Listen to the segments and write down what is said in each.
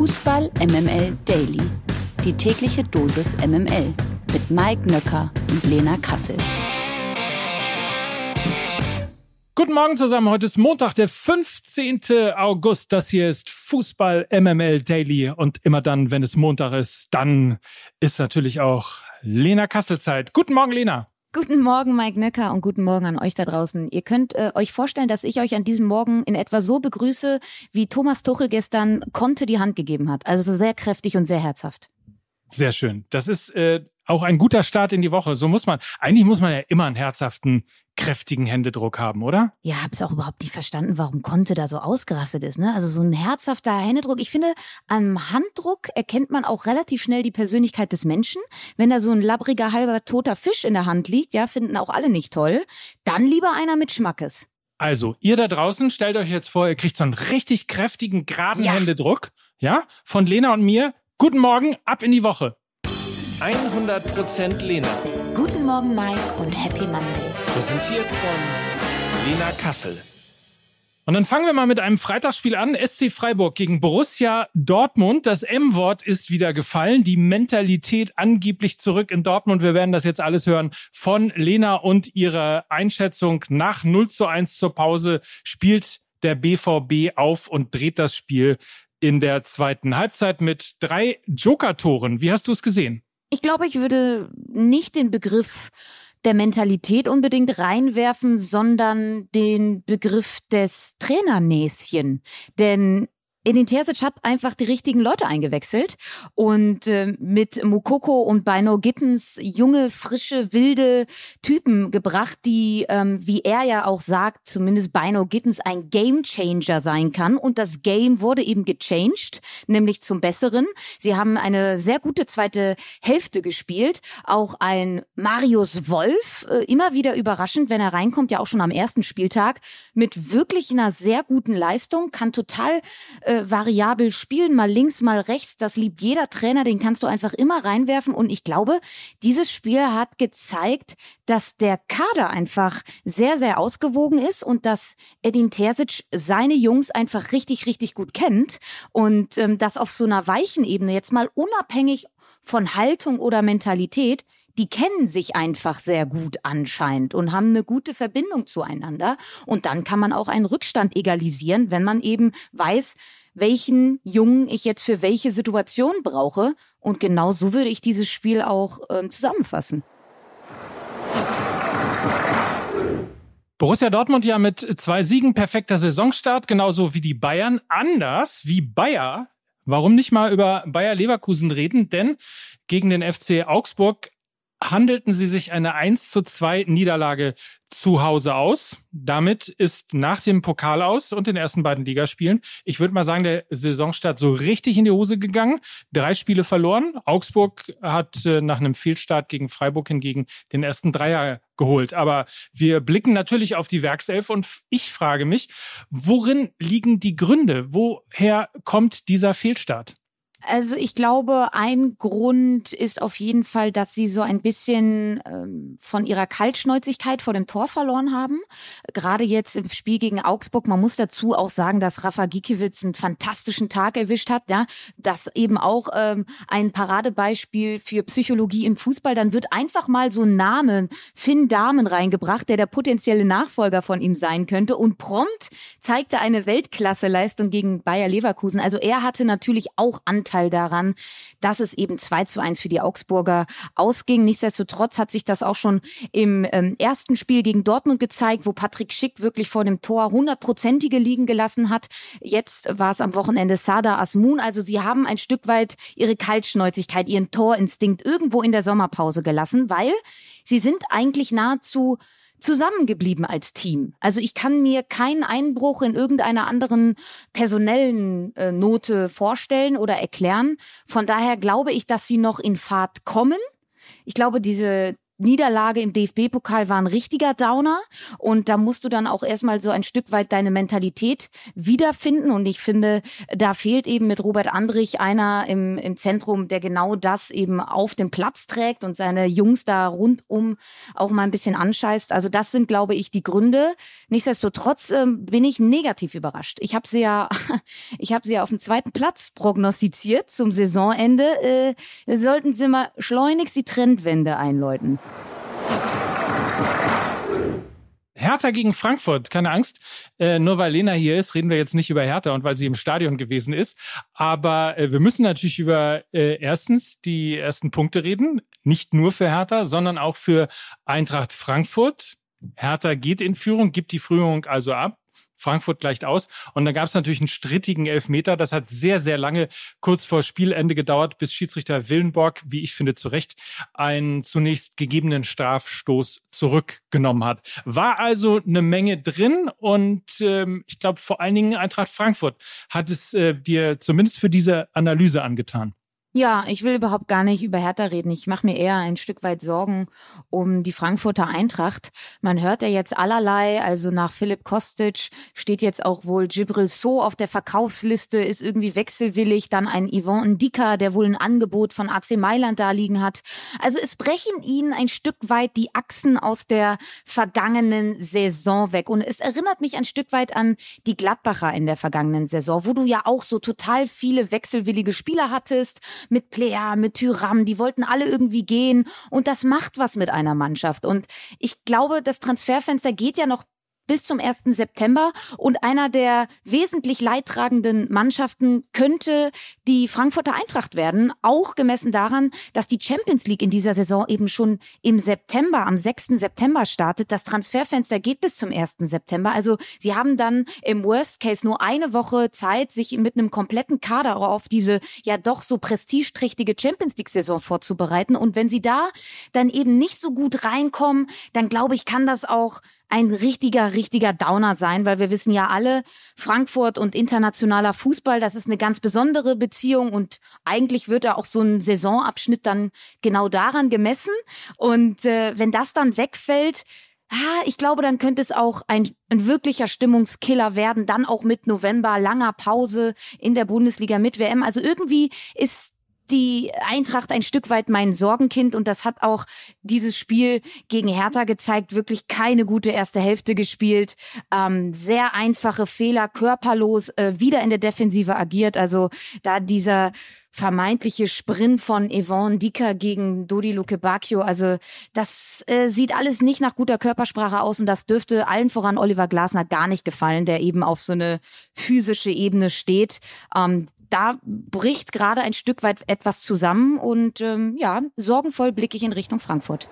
Fußball MML Daily. Die tägliche Dosis MML mit Mike Nöcker und Lena Kassel. Guten Morgen zusammen. Heute ist Montag, der 15. August. Das hier ist Fußball MML Daily. Und immer dann, wenn es Montag ist, dann ist natürlich auch Lena Kassel Zeit. Guten Morgen, Lena. Guten Morgen, Mike Nöcker und guten Morgen an euch da draußen. Ihr könnt äh, euch vorstellen, dass ich euch an diesem Morgen in etwa so begrüße, wie Thomas Tuchel gestern Conte die Hand gegeben hat. Also sehr kräftig und sehr herzhaft. Sehr schön. Das ist äh, auch ein guter Start in die Woche. So muss man, eigentlich muss man ja immer einen herzhaften, kräftigen Händedruck haben, oder? Ja, hab's auch überhaupt nicht verstanden, warum Conte da so ausgerastet ist. Ne? Also so ein herzhafter Händedruck. Ich finde, am Handdruck erkennt man auch relativ schnell die Persönlichkeit des Menschen. Wenn da so ein labbriger, halber toter Fisch in der Hand liegt, ja, finden auch alle nicht toll. Dann lieber einer mit Schmackes. Also, ihr da draußen, stellt euch jetzt vor, ihr kriegt so einen richtig kräftigen, geraden ja. Händedruck, ja, von Lena und mir. Guten Morgen, ab in die Woche. 100% Lena. Guten Morgen, Mike und Happy Monday. Präsentiert von Lena Kassel. Und dann fangen wir mal mit einem Freitagsspiel an. SC Freiburg gegen Borussia Dortmund. Das M-Wort ist wieder gefallen. Die Mentalität angeblich zurück in Dortmund. Wir werden das jetzt alles hören von Lena und ihrer Einschätzung. Nach 0 zu 1 zur Pause spielt der BVB auf und dreht das Spiel in der zweiten Halbzeit mit drei Joker-Toren. Wie hast du es gesehen? Ich glaube, ich würde nicht den Begriff der Mentalität unbedingt reinwerfen, sondern den Begriff des Trainernäschen. Denn Edin Terzic hat einfach die richtigen Leute eingewechselt und äh, mit Mukoko und Bino Gittens junge, frische, wilde Typen gebracht, die, ähm, wie er ja auch sagt, zumindest Bino Gittens ein Game Changer sein kann. Und das Game wurde eben gechanged, nämlich zum Besseren. Sie haben eine sehr gute zweite Hälfte gespielt. Auch ein Marius Wolf, äh, immer wieder überraschend, wenn er reinkommt, ja auch schon am ersten Spieltag, mit wirklich einer sehr guten Leistung, kann total äh, variabel spielen, mal links, mal rechts. Das liebt jeder Trainer, den kannst du einfach immer reinwerfen. Und ich glaube, dieses Spiel hat gezeigt, dass der Kader einfach sehr, sehr ausgewogen ist und dass Edin Terzic seine Jungs einfach richtig, richtig gut kennt. Und ähm, das auf so einer weichen Ebene, jetzt mal unabhängig von Haltung oder Mentalität, die kennen sich einfach sehr gut anscheinend und haben eine gute Verbindung zueinander. Und dann kann man auch einen Rückstand egalisieren, wenn man eben weiß, welchen Jungen ich jetzt für welche Situation brauche. Und genau so würde ich dieses Spiel auch ähm, zusammenfassen. Borussia Dortmund ja mit zwei Siegen perfekter Saisonstart, genauso wie die Bayern. Anders wie Bayer. Warum nicht mal über Bayer Leverkusen reden? Denn gegen den FC Augsburg handelten sie sich eine 1 zu 2 Niederlage zu Hause aus. Damit ist nach dem Pokal aus und den ersten beiden Ligaspielen, ich würde mal sagen, der Saisonstart so richtig in die Hose gegangen. Drei Spiele verloren. Augsburg hat äh, nach einem Fehlstart gegen Freiburg hingegen den ersten Dreier geholt. Aber wir blicken natürlich auf die Werkself und ich frage mich, worin liegen die Gründe? Woher kommt dieser Fehlstart? Also ich glaube, ein Grund ist auf jeden Fall, dass sie so ein bisschen ähm, von ihrer Kaltschnäuzigkeit vor dem Tor verloren haben. Gerade jetzt im Spiel gegen Augsburg. Man muss dazu auch sagen, dass Rafa Gikiewicz einen fantastischen Tag erwischt hat. Ja, das eben auch ähm, ein Paradebeispiel für Psychologie im Fußball. Dann wird einfach mal so ein Name Finn Damen reingebracht, der der potenzielle Nachfolger von ihm sein könnte. Und prompt zeigte eine Weltklasse-Leistung gegen Bayer Leverkusen. Also er hatte natürlich auch Anteil Anteil daran, dass es eben 2 zu 1 für die Augsburger ausging. Nichtsdestotrotz hat sich das auch schon im ähm, ersten Spiel gegen Dortmund gezeigt, wo Patrick Schick wirklich vor dem Tor hundertprozentige liegen gelassen hat. Jetzt war es am Wochenende Sada Asmun. Also sie haben ein Stück weit ihre Kaltschnäuzigkeit, ihren Torinstinkt irgendwo in der Sommerpause gelassen, weil sie sind eigentlich nahezu zusammengeblieben als Team. Also ich kann mir keinen Einbruch in irgendeiner anderen personellen äh, Note vorstellen oder erklären. Von daher glaube ich, dass sie noch in Fahrt kommen. Ich glaube, diese Niederlage im DFB-Pokal war ein richtiger Downer und da musst du dann auch erstmal so ein Stück weit deine Mentalität wiederfinden und ich finde, da fehlt eben mit Robert Andrich einer im, im Zentrum, der genau das eben auf dem Platz trägt und seine Jungs da rundum auch mal ein bisschen anscheißt. Also das sind, glaube ich, die Gründe. Nichtsdestotrotz äh, bin ich negativ überrascht. Ich habe sie ja, ich habe sie ja auf dem zweiten Platz prognostiziert zum Saisonende. Äh, sollten sie mal schleunigst die Trendwende einläuten. Hertha gegen Frankfurt, keine Angst. Äh, nur weil Lena hier ist, reden wir jetzt nicht über Hertha und weil sie im Stadion gewesen ist. Aber äh, wir müssen natürlich über äh, erstens die ersten Punkte reden. Nicht nur für Hertha, sondern auch für Eintracht Frankfurt. Hertha geht in Führung, gibt die Führung also ab. Frankfurt gleicht aus. Und dann gab es natürlich einen strittigen Elfmeter. Das hat sehr, sehr lange kurz vor Spielende gedauert, bis Schiedsrichter Willenborg, wie ich finde, zu Recht einen zunächst gegebenen Strafstoß zurückgenommen hat. War also eine Menge drin und ähm, ich glaube vor allen Dingen Eintracht Frankfurt hat es äh, dir zumindest für diese Analyse angetan. Ja, ich will überhaupt gar nicht über Hertha reden. Ich mache mir eher ein Stück weit Sorgen um die Frankfurter Eintracht. Man hört ja jetzt allerlei, also nach Philipp Kostic steht jetzt auch wohl Gibril So auf der Verkaufsliste, ist irgendwie wechselwillig, dann ein Yvonne Ndika, der wohl ein Angebot von AC Mailand da liegen hat. Also es brechen ihnen ein Stück weit die Achsen aus der vergangenen Saison weg. Und es erinnert mich ein Stück weit an die Gladbacher in der vergangenen Saison, wo du ja auch so total viele wechselwillige Spieler hattest mit Plea, mit Tyram, die wollten alle irgendwie gehen und das macht was mit einer Mannschaft. Und ich glaube, das Transferfenster geht ja noch bis zum 1. September. Und einer der wesentlich leidtragenden Mannschaften könnte die Frankfurter Eintracht werden, auch gemessen daran, dass die Champions League in dieser Saison eben schon im September, am 6. September startet. Das Transferfenster geht bis zum 1. September. Also sie haben dann im Worst Case nur eine Woche Zeit, sich mit einem kompletten Kader auf diese ja doch so prestigeträchtige Champions League-Saison vorzubereiten. Und wenn sie da dann eben nicht so gut reinkommen, dann glaube ich, kann das auch ein richtiger, richtiger Downer sein, weil wir wissen ja alle, Frankfurt und internationaler Fußball, das ist eine ganz besondere Beziehung und eigentlich wird da auch so ein Saisonabschnitt dann genau daran gemessen. Und äh, wenn das dann wegfällt, Ah, ich glaube, dann könnte es auch ein, ein wirklicher Stimmungskiller werden, dann auch mit November, langer Pause in der Bundesliga mit WM. Also irgendwie ist die Eintracht ein Stück weit mein Sorgenkind und das hat auch dieses Spiel gegen Hertha gezeigt. Wirklich keine gute erste Hälfte gespielt, ähm, sehr einfache Fehler, körperlos, äh, wieder in der Defensive agiert. Also da dieser vermeintliche Sprint von Yvonne Dicker gegen Dodi Luke Bacchio. Also das äh, sieht alles nicht nach guter Körpersprache aus und das dürfte allen voran Oliver Glasner gar nicht gefallen, der eben auf so eine physische Ebene steht. Ähm, da bricht gerade ein Stück weit etwas zusammen und ähm, ja, sorgenvoll blicke ich in Richtung Frankfurt.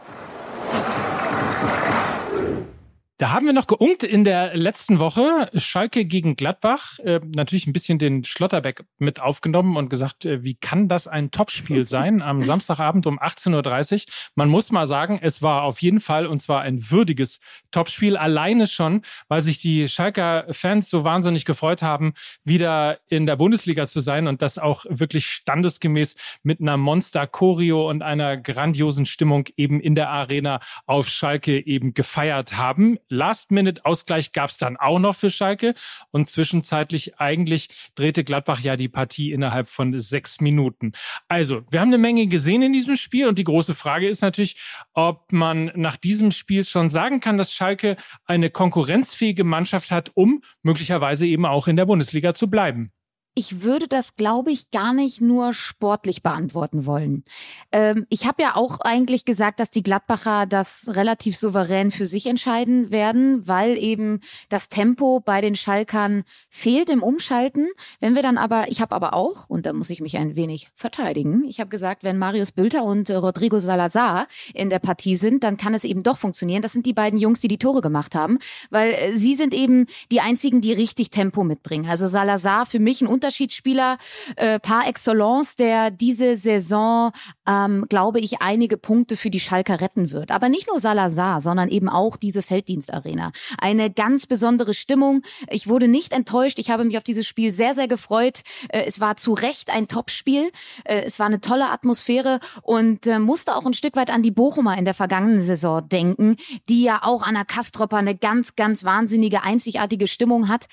Da haben wir noch geunkt in der letzten Woche. Schalke gegen Gladbach. Äh, natürlich ein bisschen den Schlotterbeck mit aufgenommen und gesagt, äh, wie kann das ein Topspiel sein am Samstagabend um 18.30 Uhr? Man muss mal sagen, es war auf jeden Fall und zwar ein würdiges Topspiel. Alleine schon, weil sich die Schalker Fans so wahnsinnig gefreut haben, wieder in der Bundesliga zu sein und das auch wirklich standesgemäß mit einer Monster-Choreo und einer grandiosen Stimmung eben in der Arena auf Schalke eben gefeiert haben. Last-Minute-Ausgleich gab es dann auch noch für Schalke und zwischenzeitlich eigentlich drehte Gladbach ja die Partie innerhalb von sechs Minuten. Also, wir haben eine Menge gesehen in diesem Spiel und die große Frage ist natürlich, ob man nach diesem Spiel schon sagen kann, dass Schalke eine konkurrenzfähige Mannschaft hat, um möglicherweise eben auch in der Bundesliga zu bleiben. Ich würde das, glaube ich, gar nicht nur sportlich beantworten wollen. Ähm, ich habe ja auch eigentlich gesagt, dass die Gladbacher das relativ souverän für sich entscheiden werden, weil eben das Tempo bei den Schalkern fehlt im Umschalten. Wenn wir dann aber, ich habe aber auch, und da muss ich mich ein wenig verteidigen, ich habe gesagt, wenn Marius Bülter und äh, Rodrigo Salazar in der Partie sind, dann kann es eben doch funktionieren. Das sind die beiden Jungs, die die Tore gemacht haben, weil äh, sie sind eben die einzigen, die richtig Tempo mitbringen. Also Salazar für mich ein Unter Unterschiedsspieler äh, par excellence, der diese Saison, ähm, glaube ich, einige Punkte für die Schalker retten wird. Aber nicht nur Salazar, sondern eben auch diese Felddienstarena. Eine ganz besondere Stimmung. Ich wurde nicht enttäuscht. Ich habe mich auf dieses Spiel sehr, sehr gefreut. Äh, es war zu Recht ein Topspiel. Äh, es war eine tolle Atmosphäre und äh, musste auch ein Stück weit an die Bochumer in der vergangenen Saison denken, die ja auch an der Kastropper eine ganz, ganz wahnsinnige, einzigartige Stimmung hat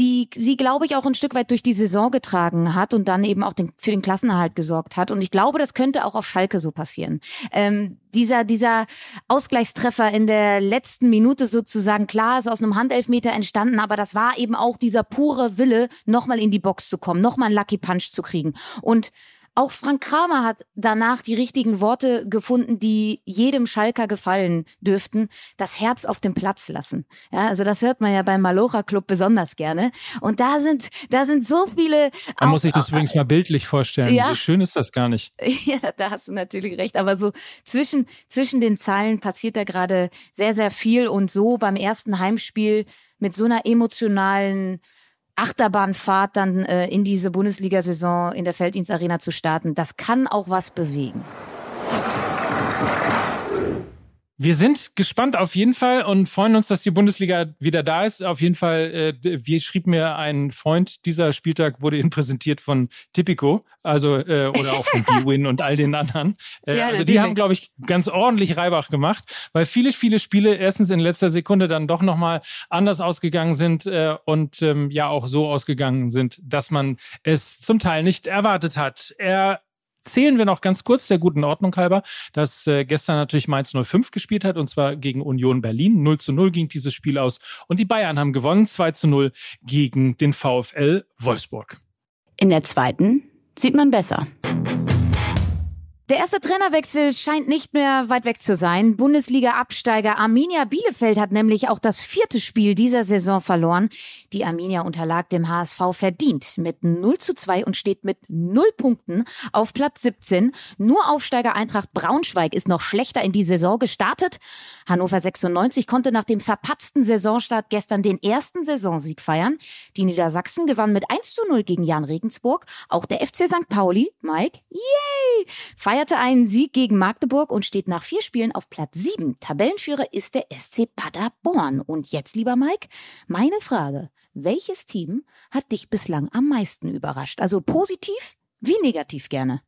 die sie, glaube ich, auch ein Stück weit durch die Saison getragen hat und dann eben auch den, für den Klassenerhalt gesorgt hat. Und ich glaube, das könnte auch auf Schalke so passieren. Ähm, dieser, dieser Ausgleichstreffer in der letzten Minute sozusagen, klar, ist aus einem Handelfmeter entstanden, aber das war eben auch dieser pure Wille, nochmal in die Box zu kommen, nochmal einen Lucky Punch zu kriegen. Und auch Frank Kramer hat danach die richtigen Worte gefunden, die jedem Schalker gefallen dürften. Das Herz auf dem Platz lassen. Ja, also das hört man ja beim Malocha Club besonders gerne. Und da sind, da sind so viele. Man muss sich das übrigens mal bildlich vorstellen. Ja. So schön ist das gar nicht. Ja, da hast du natürlich recht. Aber so zwischen, zwischen den Zeilen passiert da gerade sehr, sehr viel. Und so beim ersten Heimspiel mit so einer emotionalen Achterbahnfahrt dann äh, in diese Bundesliga-Saison in der Felddienstarena zu starten, das kann auch was bewegen. Wir sind gespannt auf jeden Fall und freuen uns, dass die Bundesliga wieder da ist. Auf jeden Fall, äh, wie schrieb mir ein Freund, dieser Spieltag wurde Ihnen präsentiert von Tipico, also äh, oder auch von B-Win und all den anderen. Äh, ja, also die haben, glaube ich, ganz ordentlich Reibach gemacht, weil viele, viele Spiele erstens in letzter Sekunde dann doch nochmal anders ausgegangen sind äh, und ähm, ja auch so ausgegangen sind, dass man es zum Teil nicht erwartet hat. Er zählen wir noch ganz kurz der guten Ordnung halber, dass äh, gestern natürlich Mainz 05 gespielt hat und zwar gegen Union Berlin. 0 zu 0 ging dieses Spiel aus und die Bayern haben gewonnen 2 zu 0 gegen den VfL Wolfsburg. In der zweiten sieht man besser. Der erste Trainerwechsel scheint nicht mehr weit weg zu sein. Bundesliga-Absteiger Arminia Bielefeld hat nämlich auch das vierte Spiel dieser Saison verloren. Die Arminia unterlag dem HSV verdient mit 0 zu 2 und steht mit 0 Punkten auf Platz 17. Nur Aufsteiger Eintracht Braunschweig ist noch schlechter in die Saison gestartet. Hannover 96 konnte nach dem verpatzten Saisonstart gestern den ersten Saisonsieg feiern. Die Niedersachsen gewann mit 1 zu 0 gegen Jan Regensburg. Auch der FC St. Pauli, Mike, yay, feierte einen Sieg gegen Magdeburg und steht nach vier Spielen auf Platz 7. Tabellenführer ist der SC Paderborn. Und jetzt, lieber Mike, meine Frage. Welches Team hat dich bislang am meisten überrascht? Also positiv wie negativ gerne?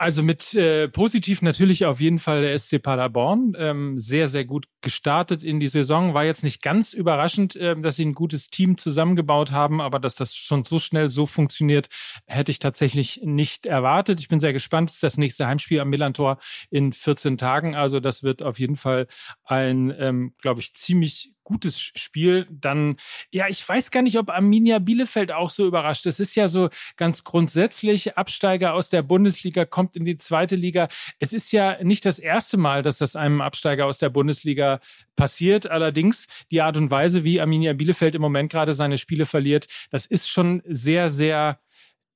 Also mit äh, positiv natürlich auf jeden Fall der SC Paderborn. Ähm, sehr, sehr gut gestartet in die Saison. War jetzt nicht ganz überraschend, äh, dass sie ein gutes Team zusammengebaut haben, aber dass das schon so schnell so funktioniert, hätte ich tatsächlich nicht erwartet. Ich bin sehr gespannt. Das ist das nächste Heimspiel am Millantor in 14 Tagen. Also das wird auf jeden Fall ein, ähm, glaube ich, ziemlich gutes Spiel, dann, ja, ich weiß gar nicht, ob Arminia Bielefeld auch so überrascht. Es ist ja so ganz grundsätzlich, Absteiger aus der Bundesliga kommt in die zweite Liga. Es ist ja nicht das erste Mal, dass das einem Absteiger aus der Bundesliga passiert. Allerdings die Art und Weise, wie Arminia Bielefeld im Moment gerade seine Spiele verliert, das ist schon sehr, sehr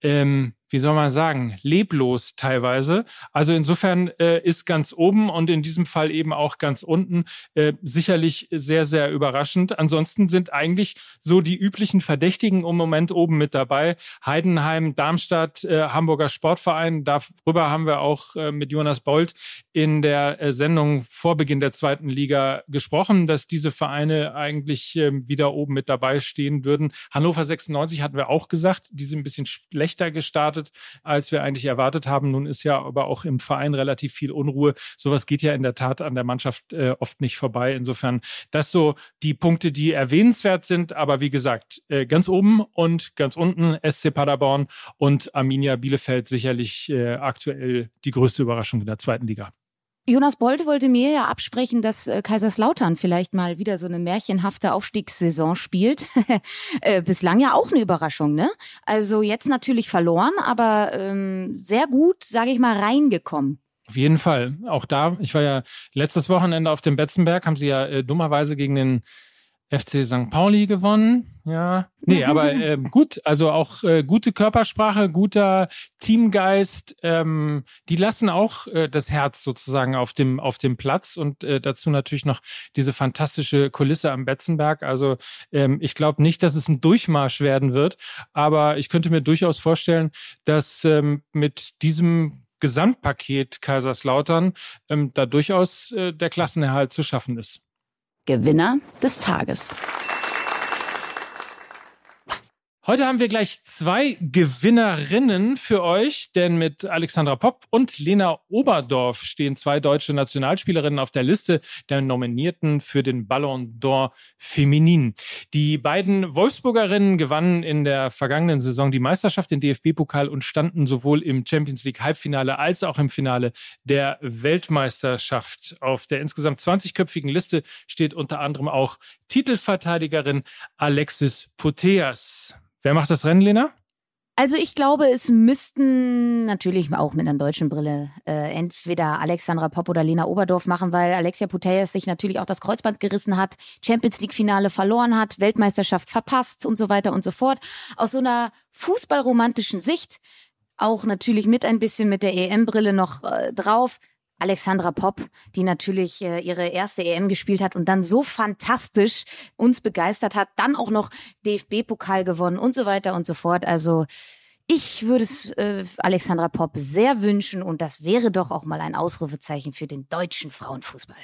ähm, wie soll man sagen, leblos teilweise. Also insofern äh, ist ganz oben und in diesem Fall eben auch ganz unten äh, sicherlich sehr, sehr überraschend. Ansonsten sind eigentlich so die üblichen Verdächtigen im Moment oben mit dabei. Heidenheim, Darmstadt, äh, Hamburger Sportverein. Darüber haben wir auch äh, mit Jonas Bold in der äh, Sendung vor Beginn der zweiten Liga gesprochen, dass diese Vereine eigentlich äh, wieder oben mit dabei stehen würden. Hannover 96 hatten wir auch gesagt, die sind ein bisschen schlechter gestartet als wir eigentlich erwartet haben. Nun ist ja aber auch im Verein relativ viel Unruhe. Sowas geht ja in der Tat an der Mannschaft äh, oft nicht vorbei. Insofern, das so die Punkte, die erwähnenswert sind. Aber wie gesagt, äh, ganz oben und ganz unten SC Paderborn und Arminia Bielefeld sicherlich aktuell die größte Überraschung in der zweiten Liga. Jonas Bolt wollte mir ja absprechen, dass äh, Kaiserslautern vielleicht mal wieder so eine märchenhafte Aufstiegssaison spielt. äh, bislang ja auch eine Überraschung, ne? Also jetzt natürlich verloren, aber ähm, sehr gut, sage ich mal, reingekommen. Auf jeden Fall. Auch da, ich war ja letztes Wochenende auf dem Betzenberg, haben sie ja äh, dummerweise gegen den FC St. Pauli gewonnen. Ja, nee, aber äh, gut, also auch äh, gute Körpersprache, guter Teamgeist, ähm, die lassen auch äh, das Herz sozusagen auf dem auf dem Platz und äh, dazu natürlich noch diese fantastische Kulisse am Betzenberg. Also ähm, ich glaube nicht, dass es ein Durchmarsch werden wird, aber ich könnte mir durchaus vorstellen, dass ähm, mit diesem Gesamtpaket Kaiserslautern ähm, da durchaus äh, der Klassenerhalt zu schaffen ist. Gewinner des Tages. Heute haben wir gleich zwei Gewinnerinnen für euch, denn mit Alexandra Popp und Lena Oberdorf stehen zwei deutsche Nationalspielerinnen auf der Liste der Nominierten für den Ballon d'Or Feminin. Die beiden Wolfsburgerinnen gewannen in der vergangenen Saison die Meisterschaft, den DFB-Pokal und standen sowohl im Champions League Halbfinale als auch im Finale der Weltmeisterschaft. Auf der insgesamt 20-köpfigen Liste steht unter anderem auch Titelverteidigerin Alexis Puteas. Wer macht das Rennen, Lena? Also ich glaube, es müssten natürlich auch mit einer deutschen Brille äh, entweder Alexandra Popp oder Lena Oberdorf machen, weil Alexia Putellas sich natürlich auch das Kreuzband gerissen hat, Champions League Finale verloren hat, Weltmeisterschaft verpasst und so weiter und so fort. Aus so einer fußballromantischen Sicht, auch natürlich mit ein bisschen mit der EM-Brille noch äh, drauf, Alexandra Popp, die natürlich äh, ihre erste EM gespielt hat und dann so fantastisch uns begeistert hat, dann auch noch DFB-Pokal gewonnen und so weiter und so fort. Also ich würde es äh, Alexandra Popp sehr wünschen und das wäre doch auch mal ein Ausrufezeichen für den deutschen Frauenfußball.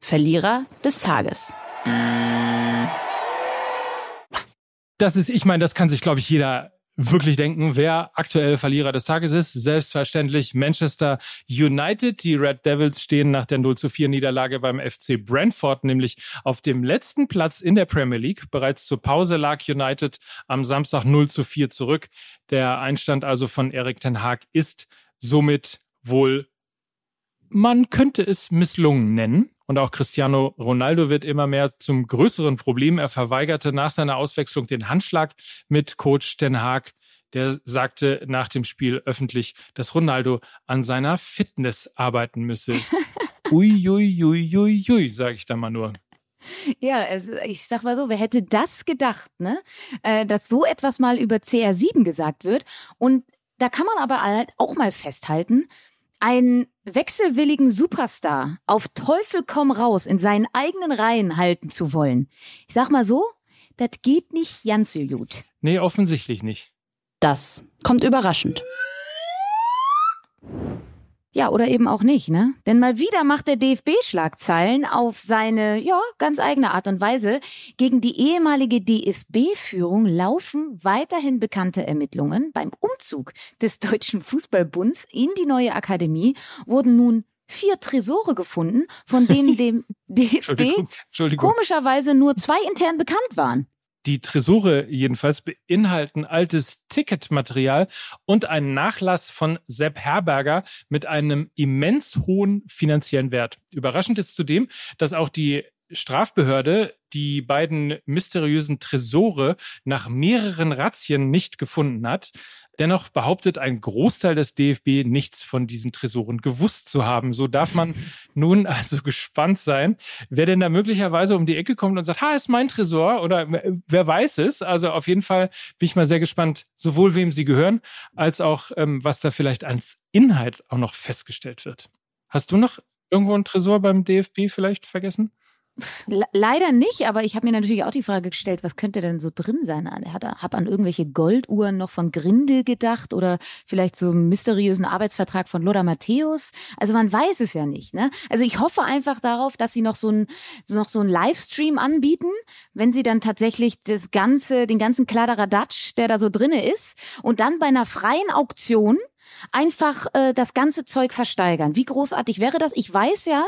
Verlierer des Tages. Das ist, ich meine, das kann sich, glaube ich, jeder wirklich denken, wer aktuell Verlierer des Tages ist. Selbstverständlich Manchester United. Die Red Devils stehen nach der 0 zu 4 Niederlage beim FC Brentford nämlich auf dem letzten Platz in der Premier League. Bereits zur Pause lag United am Samstag 0 zu 4 zurück. Der Einstand also von Erik Ten Haag ist somit wohl, man könnte es misslungen nennen. Und auch Cristiano Ronaldo wird immer mehr zum größeren Problem. Er verweigerte nach seiner Auswechslung den Handschlag mit Coach Den Haag. Der sagte nach dem Spiel öffentlich, dass Ronaldo an seiner Fitness arbeiten müsse. ui, ui, ui, ui, ui, sage ich da mal nur. Ja, also ich sag mal so, wer hätte das gedacht, ne? Äh, dass so etwas mal über CR7 gesagt wird. Und da kann man aber halt auch mal festhalten, einen wechselwilligen Superstar auf Teufel komm raus in seinen eigenen Reihen halten zu wollen. Ich sag mal so, das geht nicht ganz so gut. Nee, offensichtlich nicht. Das kommt überraschend. Ja, oder eben auch nicht, ne? Denn mal wieder macht der DFB Schlagzeilen auf seine, ja, ganz eigene Art und Weise. Gegen die ehemalige DFB-Führung laufen weiterhin bekannte Ermittlungen. Beim Umzug des Deutschen Fußballbunds in die neue Akademie wurden nun vier Tresore gefunden, von denen dem DFB Entschuldigung, Entschuldigung. komischerweise nur zwei intern bekannt waren. Die Tresore jedenfalls beinhalten altes Ticketmaterial und einen Nachlass von Sepp Herberger mit einem immens hohen finanziellen Wert. Überraschend ist zudem, dass auch die Strafbehörde die beiden mysteriösen Tresore nach mehreren Razzien nicht gefunden hat. Dennoch behauptet ein Großteil des DFB nichts von diesen Tresoren gewusst zu haben. So darf man nun also gespannt sein, wer denn da möglicherweise um die Ecke kommt und sagt, ha, ist mein Tresor oder wer weiß es. Also auf jeden Fall bin ich mal sehr gespannt, sowohl wem sie gehören, als auch ähm, was da vielleicht als Inhalt auch noch festgestellt wird. Hast du noch irgendwo einen Tresor beim DFB vielleicht vergessen? Le leider nicht, aber ich habe mir natürlich auch die Frage gestellt, was könnte denn so drin sein? Ich habe an irgendwelche Golduhren noch von Grindel gedacht oder vielleicht so einen mysteriösen Arbeitsvertrag von Lothar Matthäus. Also man weiß es ja nicht. Ne? Also ich hoffe einfach darauf, dass sie noch so ein noch so einen Livestream anbieten, wenn sie dann tatsächlich das ganze, den ganzen Kladderadatsch, der da so drinne ist, und dann bei einer freien Auktion einfach äh, das ganze Zeug versteigern. Wie großartig wäre das? Ich weiß ja,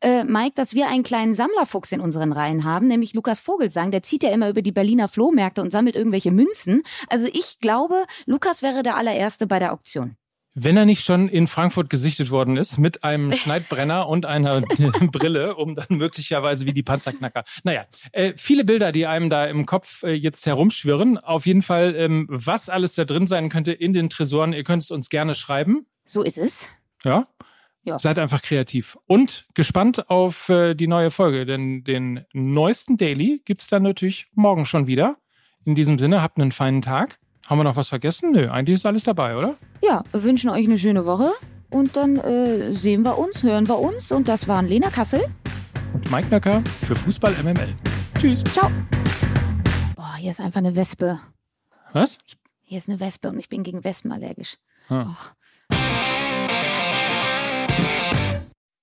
äh, Mike, dass wir einen kleinen Sammlerfuchs in unseren Reihen haben, nämlich Lukas Vogelsang. Der zieht ja immer über die Berliner Flohmärkte und sammelt irgendwelche Münzen. Also ich glaube, Lukas wäre der allererste bei der Auktion. Wenn er nicht schon in Frankfurt gesichtet worden ist mit einem Schneidbrenner und einer Brille, um dann möglicherweise wie die Panzerknacker. Naja, äh, viele Bilder, die einem da im Kopf äh, jetzt herumschwirren. Auf jeden Fall, ähm, was alles da drin sein könnte in den Tresoren, ihr könnt es uns gerne schreiben. So ist es. Ja. Ja. Seid einfach kreativ. Und gespannt auf äh, die neue Folge, denn den neuesten Daily gibt's dann natürlich morgen schon wieder. In diesem Sinne, habt einen feinen Tag. Haben wir noch was vergessen? Nö, eigentlich ist alles dabei, oder? Ja, wir wünschen euch eine schöne Woche und dann äh, sehen wir uns, hören wir uns und das waren Lena Kassel. Und Mike Nöcker für Fußball MML. Tschüss. Ciao. Boah, hier ist einfach eine Wespe. Was? Hier ist eine Wespe und ich bin gegen Wespen allergisch. Ah.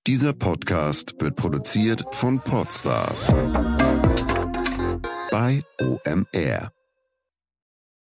Dieser Podcast wird produziert von Podstars bei OMR.